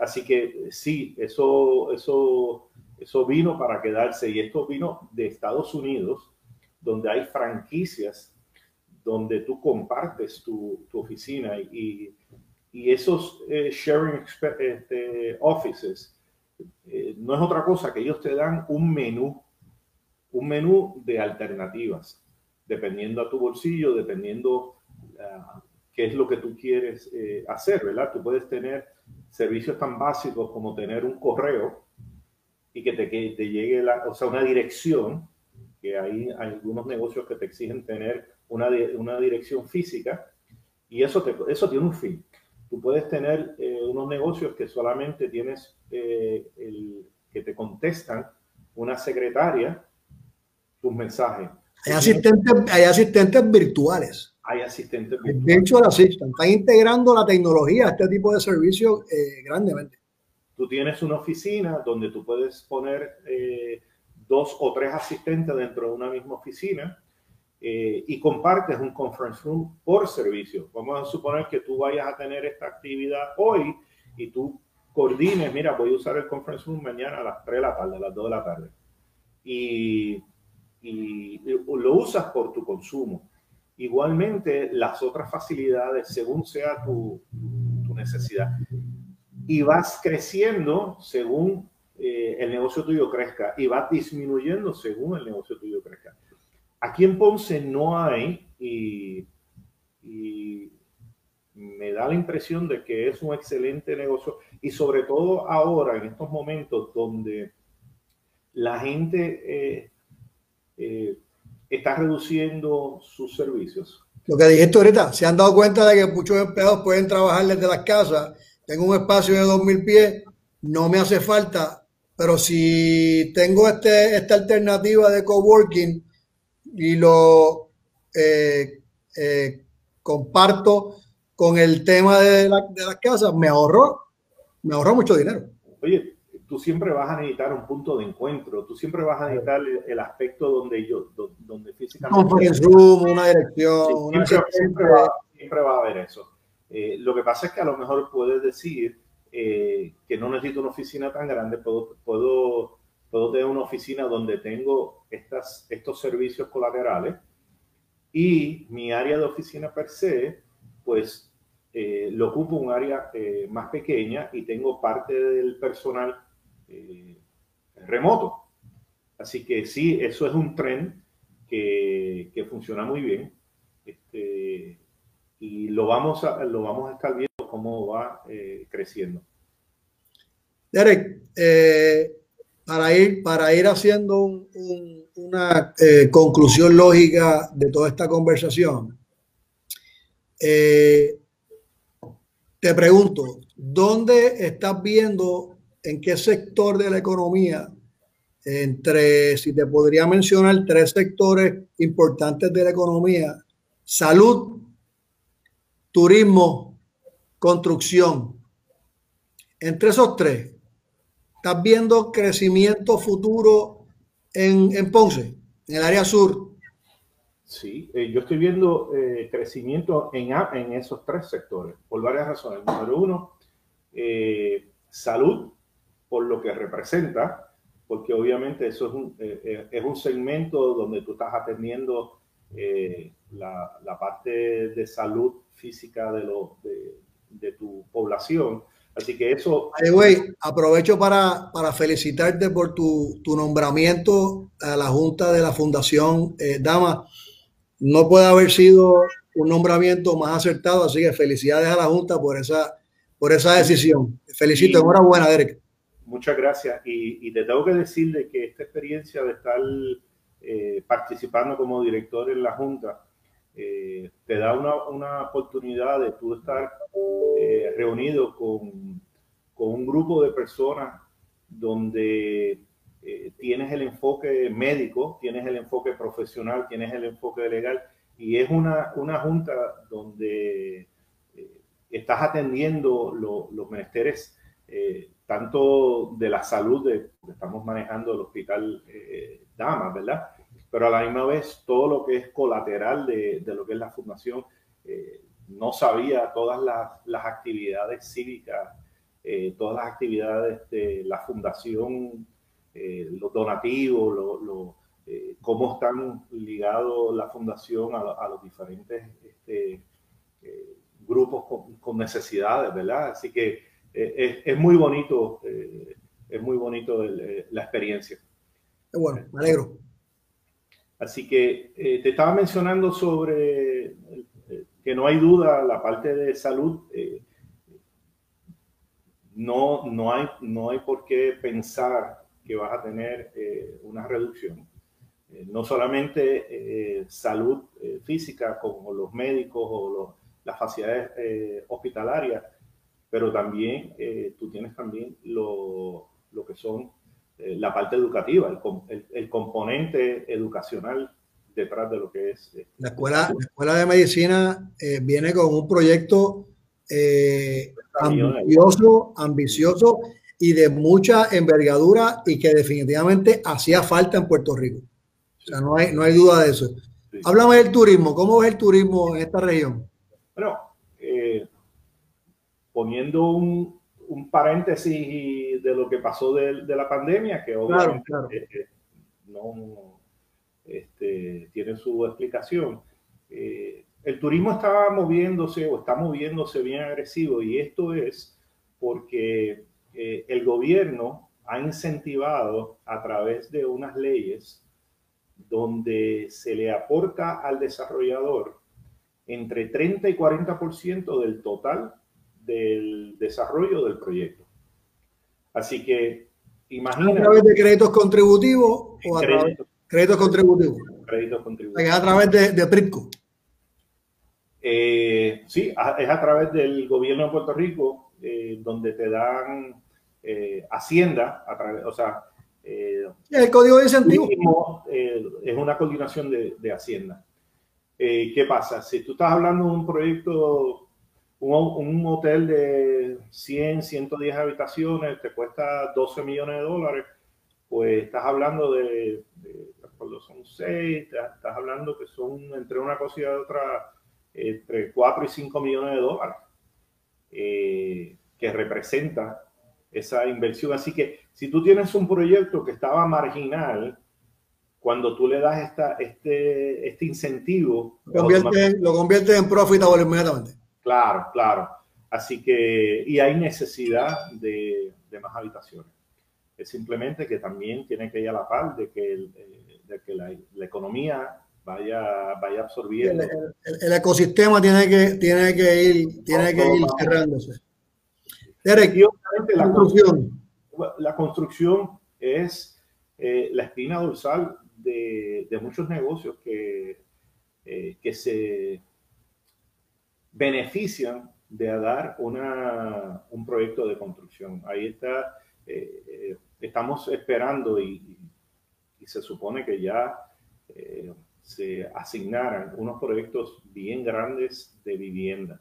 así que sí, eso, eso eso vino para quedarse y esto vino de Estados Unidos, donde hay franquicias donde tú compartes tu, oficina y, esos eh, sharing este, offices eh, no es otra cosa que ellos te dan un menú, un menú de alternativas, dependiendo a tu bolsillo, dependiendo uh, qué es lo que tú quieres eh, hacer, ¿verdad? Tú puedes tener servicios tan básicos como tener un correo, y que te, te llegue la, o sea, una dirección, que hay, algunos negocios que te exigen tener una, una dirección física y eso, te, eso tiene un fin. Tú puedes tener eh, unos negocios que solamente tienes eh, el, que te contestan una secretaria tus mensajes. Hay asistentes, hay asistentes virtuales. Hay asistentes virtuales. De hecho, están integrando la tecnología a este tipo de servicios eh, grandemente. Tú tienes una oficina donde tú puedes poner eh, dos o tres asistentes dentro de una misma oficina eh, y compartes un conference room por servicio. Vamos a suponer que tú vayas a tener esta actividad hoy y tú coordines, mira, voy a usar el conference room mañana a las 3 de la tarde, a las 2 de la tarde. Y, y lo usas por tu consumo. Igualmente, las otras facilidades, según sea tu, tu necesidad y vas creciendo según eh, el negocio tuyo crezca y vas disminuyendo según el negocio tuyo crezca. Aquí en Ponce no hay y, me da la impresión de que es un excelente negocio y sobre todo ahora en estos momentos donde la gente eh, eh, está reduciendo sus servicios. Lo que dijiste ahorita, se han dado cuenta de que muchos empleados pueden trabajar desde las casas tengo un espacio de 2.000 pies, no me hace falta, pero si tengo este, esta alternativa de coworking y lo eh, eh, comparto con el tema de, la, de las casas, me ahorro, me ahorro mucho dinero. Oye, tú siempre vas a necesitar un punto de encuentro, tú siempre vas a necesitar el, aspecto donde yo, donde físicamente... una dirección. siempre, va, siempre va a haber eso. Eh, lo que pasa es que a lo mejor puedes decir eh, que no necesito una oficina tan grande, puedo, puedo, puedo tener una oficina donde tengo estas, estos servicios colaterales y mi área de oficina per se, pues eh, lo ocupo un área más pequeña y tengo parte del personal remoto. Así que sí, eso es un tren que, que funciona muy bien. Este, y lo vamos a, lo vamos a estar viendo cómo va eh, creciendo. Derek, eh, para, ir, para ir haciendo una eh, conclusión lógica de toda esta conversación, te pregunto, ¿dónde estás viendo, en qué sector de la economía, entre, si te podría mencionar tres sectores importantes de la economía, salud, turismo, construcción. Entre esos tres, ¿estás viendo crecimiento futuro en, en Ponce, en el área sur? Sí, eh, yo estoy viendo eh, crecimiento en, en esos tres sectores por varias razones. Número uno, eh, salud, por lo que representa, porque obviamente eso es un, es un segmento donde tú estás atendiendo la, la, parte de salud física de, lo, de, de tu población. Así que eso... Hey, aprovecho para, para, felicitarte por tu, tu, nombramiento a la Junta de la Fundación Dama no puede haber sido un nombramiento más acertado, así que felicidades a la Junta por esa, por esa decisión. Felicito, enhorabuena, Derek. Muchas gracias. Y, te tengo que decir que esta experiencia de estar eh, participando como director en la Junta eh, te da una, una, oportunidad de tú estar eh, reunido con, con un grupo de personas donde eh, tienes el enfoque médico, tienes el enfoque profesional, tienes el enfoque legal y es una, una junta donde estás atendiendo los menesteres tanto de la salud, de, estamos manejando el hospital Damas, ¿verdad? Pero a la misma vez todo lo que es colateral de, de lo que es la fundación, no sabía todas las, las actividades cívicas, todas las actividades de la fundación eh, los donativos, lo, eh, cómo están ligados la fundación a, los diferentes este, eh, grupos con, necesidades, ¿verdad? Así que es, muy bonito, es muy bonito la experiencia. Bueno, me alegro. Así que te estaba mencionando sobre que no hay duda la parte de salud. no, no, hay, no hay por qué pensar que vas a tener eh, una reducción. Eh, no solamente eh, salud física como los médicos o las facilidades hospitalarias, pero también tú tienes también lo, lo que son la parte educativa, el, el, componente educacional detrás de lo que es. La escuela, la escuela de medicina viene con un proyecto ambicioso, ambicioso y de mucha envergadura y que definitivamente hacía falta en Puerto Rico. O sea, no hay, no hay duda de eso. Háblame del turismo. ¿Cómo es el turismo en esta región? Bueno, eh, poniendo un, un, paréntesis de lo que pasó de, de la pandemia, que obviamente eh, eh, no este, tiene su explicación. el turismo estaba moviéndose o está moviéndose bien agresivo y esto es porque eh, el gobierno ha incentivado a través de unas leyes donde se le aporta al desarrollador entre 30 y 40% del total del desarrollo del proyecto. Así que imagina. ¿A través de créditos contributivos o a través de créditos contributivos? Créditos contributivos. a través de, de PRIPCO. Eh, sí, es a través del gobierno de Puerto Rico, eh, donde te dan eh, Hacienda, a través, o sea, el código de incentivo eh, es una coordinación de, de Hacienda. ¿Qué pasa? Si tú estás hablando de un proyecto, un, un, hotel de 100, 110 habitaciones, te cuesta 12 millones de dólares, pues estás hablando de, de son 6, estás hablando que son entre una cosa y otra, entre 4 y 5 millones de dólares, que representa esa inversión. Así que si tú tienes un proyecto que estaba marginal, cuando tú le das esta, este, este incentivo... Lo convierte, lo convierte en profitable inmediatamente. Claro, claro. Así que, y hay necesidad de, de, más habitaciones. Es simplemente que también tiene que ir a la par de que, el, eh, de que la, la, economía vaya, vaya absorbiendo. El, el, el, ecosistema tiene que, tiene que ir, tiene que ir cerrándose. Derek, la construcción, la construcción es eh, la espina dorsal de, de muchos negocios que, eh, que se benefician de dar una, un proyecto de construcción. Ahí está, eh, estamos esperando y, se supone que ya se asignaran unos proyectos bien grandes de vivienda.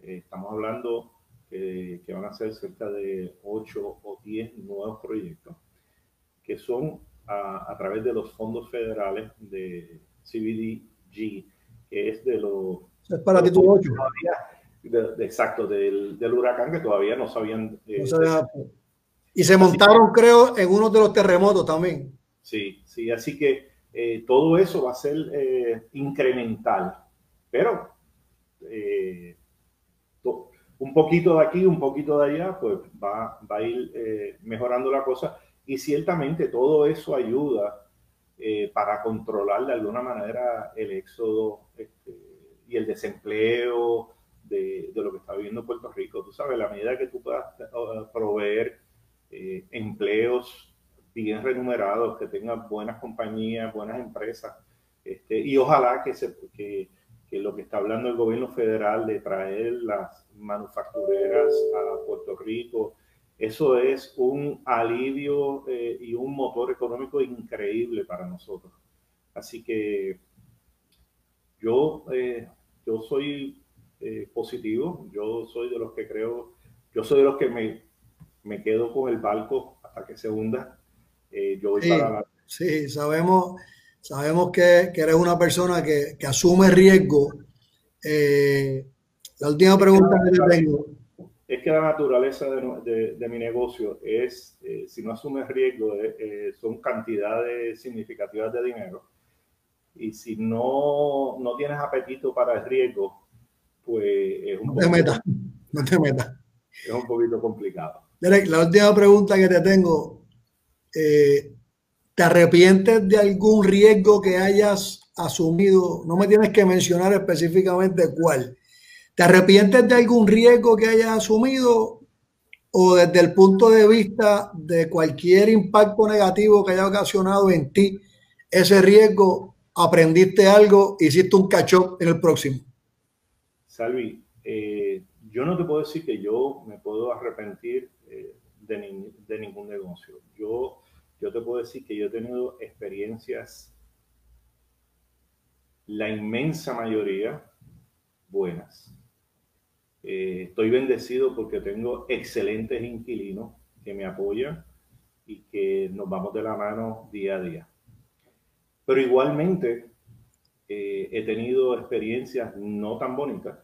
estamos hablando que, van a ser cerca de 8 o 10 nuevos proyectos, que son a, través de los fondos federales de CBDG, que es de los... Es para título 8. exacto, del, del, huracán que todavía no sabían... Eh, y se montaron, creo, en uno de los terremotos también. Sí, sí, así que eh, todo eso va a ser eh, incremental, pero un poquito de aquí, un poquito de allá, pues va, va a ir mejorando la cosa y ciertamente todo eso ayuda para controlar de alguna manera el éxodo este, y el desempleo de, lo que está viviendo Puerto Rico. Tú sabes, la medida que tú puedas proveer eh, empleos bien remunerados, que tengan buenas compañías, buenas empresas. Este, y ojalá que, lo que está hablando el gobierno federal de traer las manufactureras a Puerto Rico, eso es un alivio eh, y un motor económico increíble para nosotros. Así que yo, eh, yo soy positivo, yo soy de los que creo, yo soy de los que me me quedo con el barco hasta que se hunda. Eh, yo voy sí, para Sí, sabemos, sabemos que, que, eres una persona que, que asume riesgo. Eh, la última pregunta que te tengo. Es que la naturaleza de, de, mi negocio es, eh, si no asumes riesgo, son cantidades significativas de dinero. Y si no, no tienes apetito para el riesgo, pues es un no te metas, no te metas. Es un poquito complicado. Derek, la última pregunta que te tengo. Eh, ¿Te arrepientes de algún riesgo que hayas asumido? No me tienes que mencionar específicamente cuál. ¿Te arrepientes de algún riesgo que hayas asumido o desde el punto de vista de cualquier impacto negativo que haya ocasionado en ti ese riesgo, aprendiste algo, hiciste un catch en el próximo? Salvi, eh, yo no te puedo decir que yo me puedo arrepentir de, ningún negocio. Yo, yo te puedo decir que yo he tenido experiencias, la inmensa mayoría, buenas. Eh, estoy bendecido porque tengo excelentes inquilinos que me apoyan y que nos vamos de la mano día a día. Pero igualmente eh, he tenido experiencias no tan bonitas.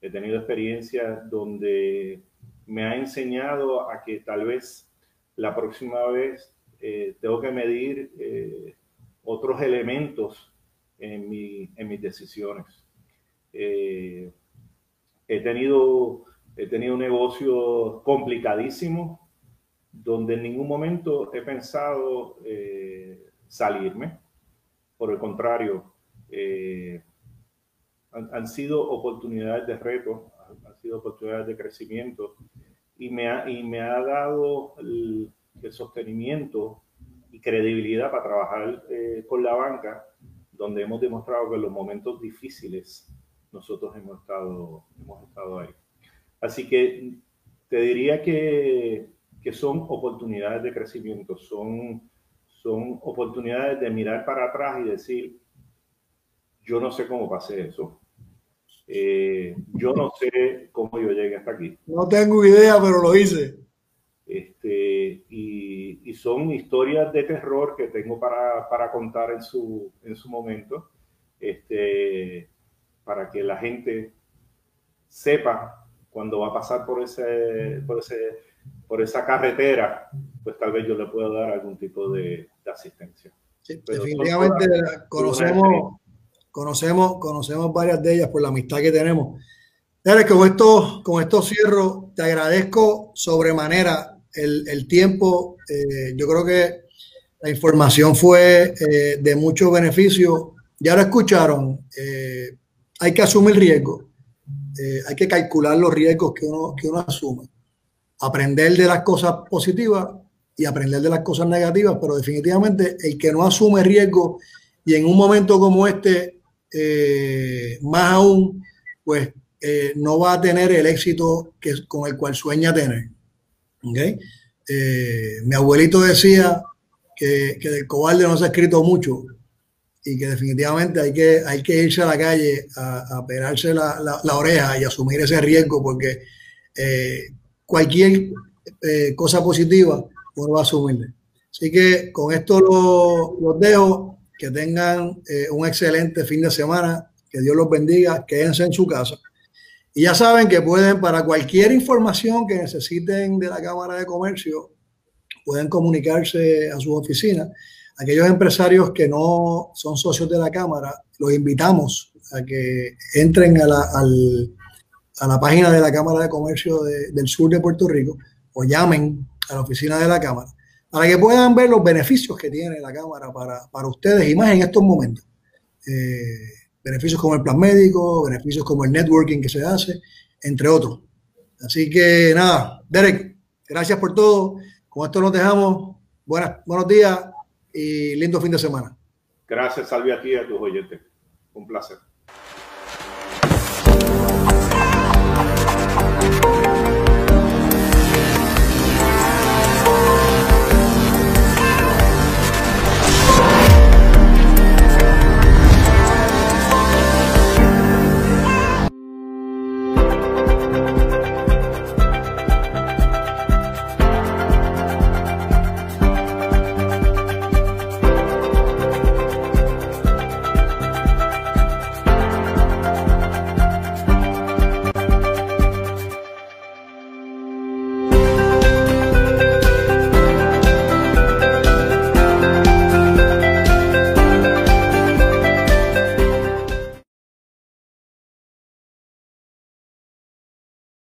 He tenido experiencias donde me ha enseñado a que tal vez la próxima vez eh, tengo que medir eh, otros elementos en, mi, en mis decisiones. Eh, he, tenido, he tenido un negocio complicadísimo donde en ningún momento he pensado salirme. Por el contrario, han, han, sido oportunidades de reto, han sido oportunidades de crecimiento y me ha, y me ha dado el, sostenimiento y credibilidad para trabajar eh, con la banca, donde hemos demostrado que en los momentos difíciles nosotros hemos estado, hemos estado ahí. Así que te diría que, que son oportunidades de crecimiento, son, son oportunidades de mirar para atrás y decir, yo no sé cómo pasé eso, eh, yo no sé cómo yo llegué hasta aquí. No tengo idea, pero lo hice. Este, y, y, son historias de terror que tengo para, para, contar en su, en su momento, este, para que la gente sepa cuando va a pasar por, ese, por, ese, por esa carretera, pues tal vez yo le pueda dar algún tipo de, de asistencia. Sí, definitivamente conocemos Conocemos, conocemos varias de ellas por la amistad que tenemos. Derek, con esto, con esto cierro. Te agradezco sobremanera el, el tiempo. Eh, yo creo que la información fue eh, de mucho beneficio. Ya lo escucharon. Eh, hay que asumir riesgo. hay que calcular los riesgos que uno, que uno asume. Aprender de las cosas positivas y aprender de las cosas negativas, pero definitivamente el que no asume riesgo y en un momento como este eh, más aún, pues eh, no va a tener el éxito que, con el cual sueña tener. ¿Okay? Eh, mi abuelito decía que, que, del cobarde no se ha escrito mucho y que definitivamente hay que, hay que irse a la calle a, a pegarse la, la, oreja y asumir ese riesgo porque cualquier cosa positiva uno va a asumirle. Así que con esto los dejo. Que tengan un excelente fin de semana. Que Dios los bendiga. Quédense en su casa. Y ya saben que pueden, para cualquier información que necesiten de la Cámara de Comercio, pueden comunicarse a su oficina. Aquellos empresarios que no son socios de la Cámara, los invitamos a que entren a la, a la página de la Cámara de Comercio del sur de Puerto Rico o llamen a la oficina de la Cámara para que puedan ver los beneficios que tiene la Cámara para, para ustedes y más en estos momentos. Eh, beneficios como el plan médico, beneficios como el networking que se hace, entre otros. Así que nada, Derek, gracias por todo. Con esto nos dejamos. Buenas, buenos días y lindo fin de semana. Gracias, Salvi, a ti y a tus oyentes. Un placer.